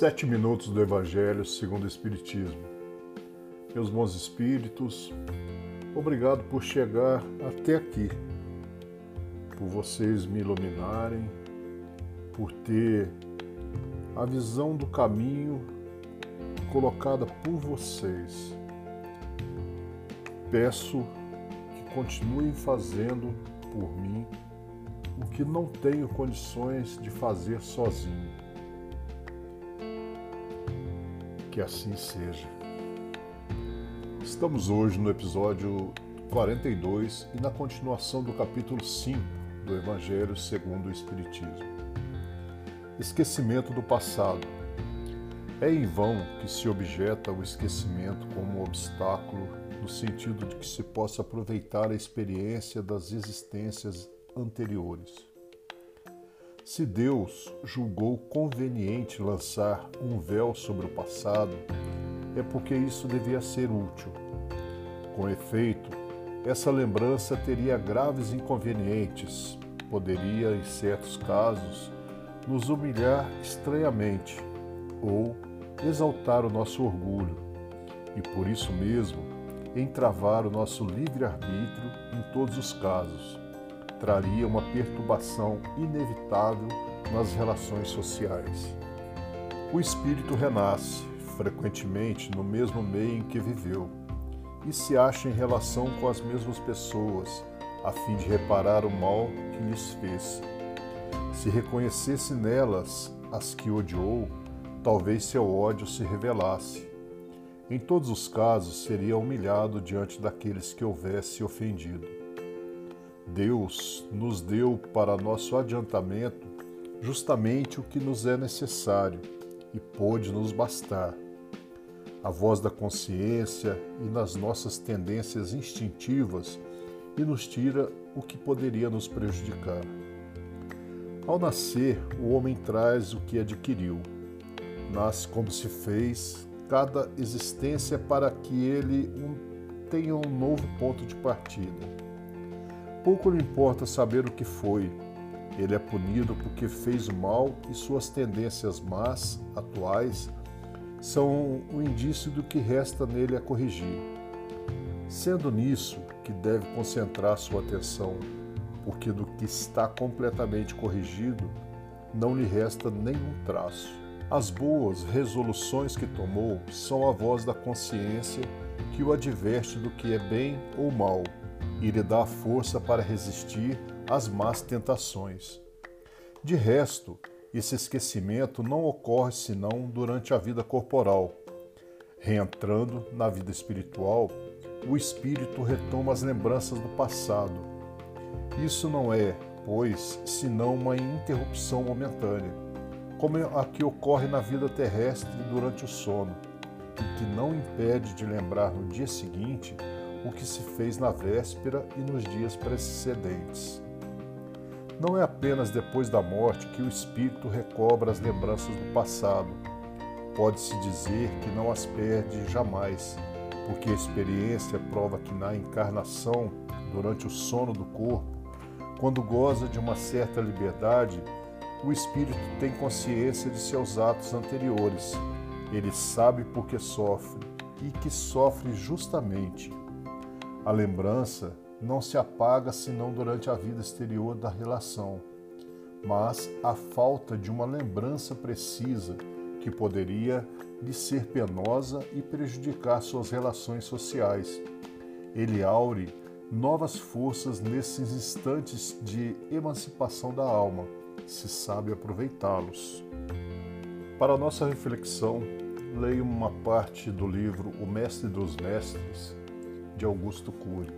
Sete minutos do Evangelho segundo o Espiritismo. Meus bons espíritos, obrigado por chegar até aqui, por vocês me iluminarem, por ter a visão do caminho colocada por vocês. Peço que continuem fazendo por mim o que não tenho condições de fazer sozinho. Que assim seja. Estamos hoje no episódio 42 e na continuação do capítulo 5 do Evangelho segundo o Espiritismo. Esquecimento do passado. É em vão que se objeta o esquecimento como um obstáculo no sentido de que se possa aproveitar a experiência das existências anteriores. Se Deus julgou conveniente lançar um véu sobre o passado, é porque isso devia ser útil. Com efeito, essa lembrança teria graves inconvenientes, poderia, em certos casos, nos humilhar estranhamente ou exaltar o nosso orgulho e, por isso mesmo, entravar o nosso livre-arbítrio em todos os casos traria uma perturbação inevitável nas relações sociais. O espírito renasce, frequentemente no mesmo meio em que viveu, e se acha em relação com as mesmas pessoas, a fim de reparar o mal que lhes fez. Se reconhecesse nelas as que odiou, talvez seu ódio se revelasse. Em todos os casos, seria humilhado diante daqueles que houvesse ofendido. Deus nos deu para nosso adiantamento justamente o que nos é necessário e pôde nos bastar. A voz da consciência e nas nossas tendências instintivas e nos tira o que poderia nos prejudicar. Ao nascer, o homem traz o que adquiriu. Nasce como se fez, cada existência para que ele tenha um novo ponto de partida Pouco lhe importa saber o que foi. Ele é punido porque fez mal e suas tendências más, atuais, são o indício do que resta nele a corrigir. Sendo nisso que deve concentrar sua atenção, porque do que está completamente corrigido não lhe resta nenhum traço. As boas resoluções que tomou são a voz da consciência que o adverte do que é bem ou mal e lhe dá força para resistir às más tentações. De resto, esse esquecimento não ocorre senão durante a vida corporal. Reentrando na vida espiritual, o espírito retoma as lembranças do passado. Isso não é, pois, senão uma interrupção momentânea, como a que ocorre na vida terrestre durante o sono, e que não impede de lembrar no dia seguinte o que se fez na véspera e nos dias precedentes. Não é apenas depois da morte que o espírito recobra as lembranças do passado. Pode-se dizer que não as perde jamais, porque a experiência prova que na encarnação, durante o sono do corpo, quando goza de uma certa liberdade, o espírito tem consciência de seus atos anteriores. Ele sabe por que sofre e que sofre justamente a lembrança não se apaga senão durante a vida exterior da relação, mas a falta de uma lembrança precisa que poderia lhe ser penosa e prejudicar suas relações sociais. Ele aure novas forças nesses instantes de emancipação da alma, se sabe aproveitá-los. Para nossa reflexão, leio uma parte do livro O Mestre dos Mestres, de Augusto Cury.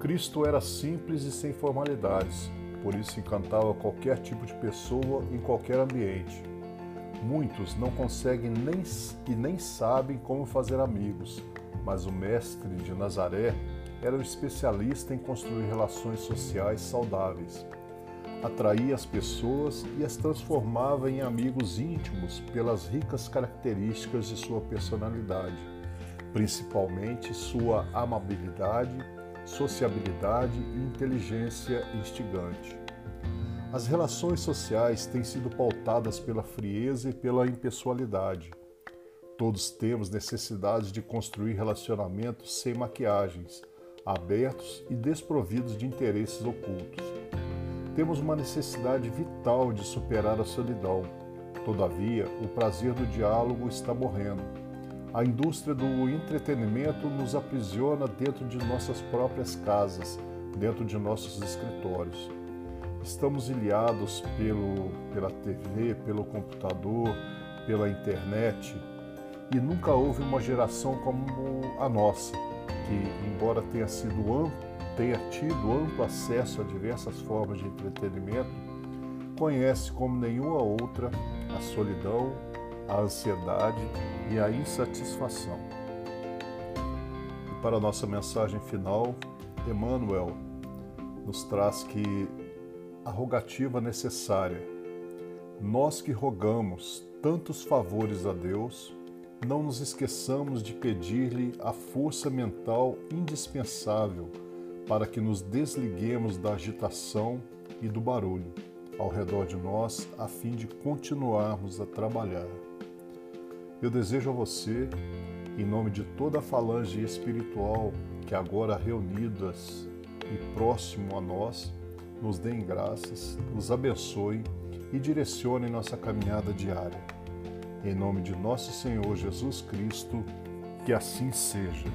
Cristo era simples e sem formalidades, por isso encantava qualquer tipo de pessoa em qualquer ambiente. Muitos não conseguem nem e nem sabem como fazer amigos, mas o mestre de Nazaré era um especialista em construir relações sociais saudáveis. Atraía as pessoas e as transformava em amigos íntimos pelas ricas características de sua personalidade principalmente sua amabilidade, sociabilidade e inteligência instigante. As relações sociais têm sido pautadas pela frieza e pela impessoalidade. Todos temos necessidade de construir relacionamentos sem maquiagens, abertos e desprovidos de interesses ocultos. Temos uma necessidade vital de superar a solidão. Todavia, o prazer do diálogo está morrendo. A indústria do entretenimento nos aprisiona dentro de nossas próprias casas, dentro de nossos escritórios. Estamos ilhados pelo, pela TV, pelo computador, pela internet e nunca houve uma geração como a nossa, que, embora tenha, sido amplo, tenha tido amplo acesso a diversas formas de entretenimento, conhece como nenhuma outra a solidão, a ansiedade e a insatisfação. E para a nossa mensagem final, Emmanuel nos traz que a rogativa necessária. Nós que rogamos tantos favores a Deus, não nos esqueçamos de pedir-lhe a força mental indispensável para que nos desliguemos da agitação e do barulho ao redor de nós, a fim de continuarmos a trabalhar. Eu desejo a você, em nome de toda a falange espiritual que agora reunidas e próximo a nós, nos deem graças, nos abençoe e direcione nossa caminhada diária. Em nome de nosso Senhor Jesus Cristo, que assim seja.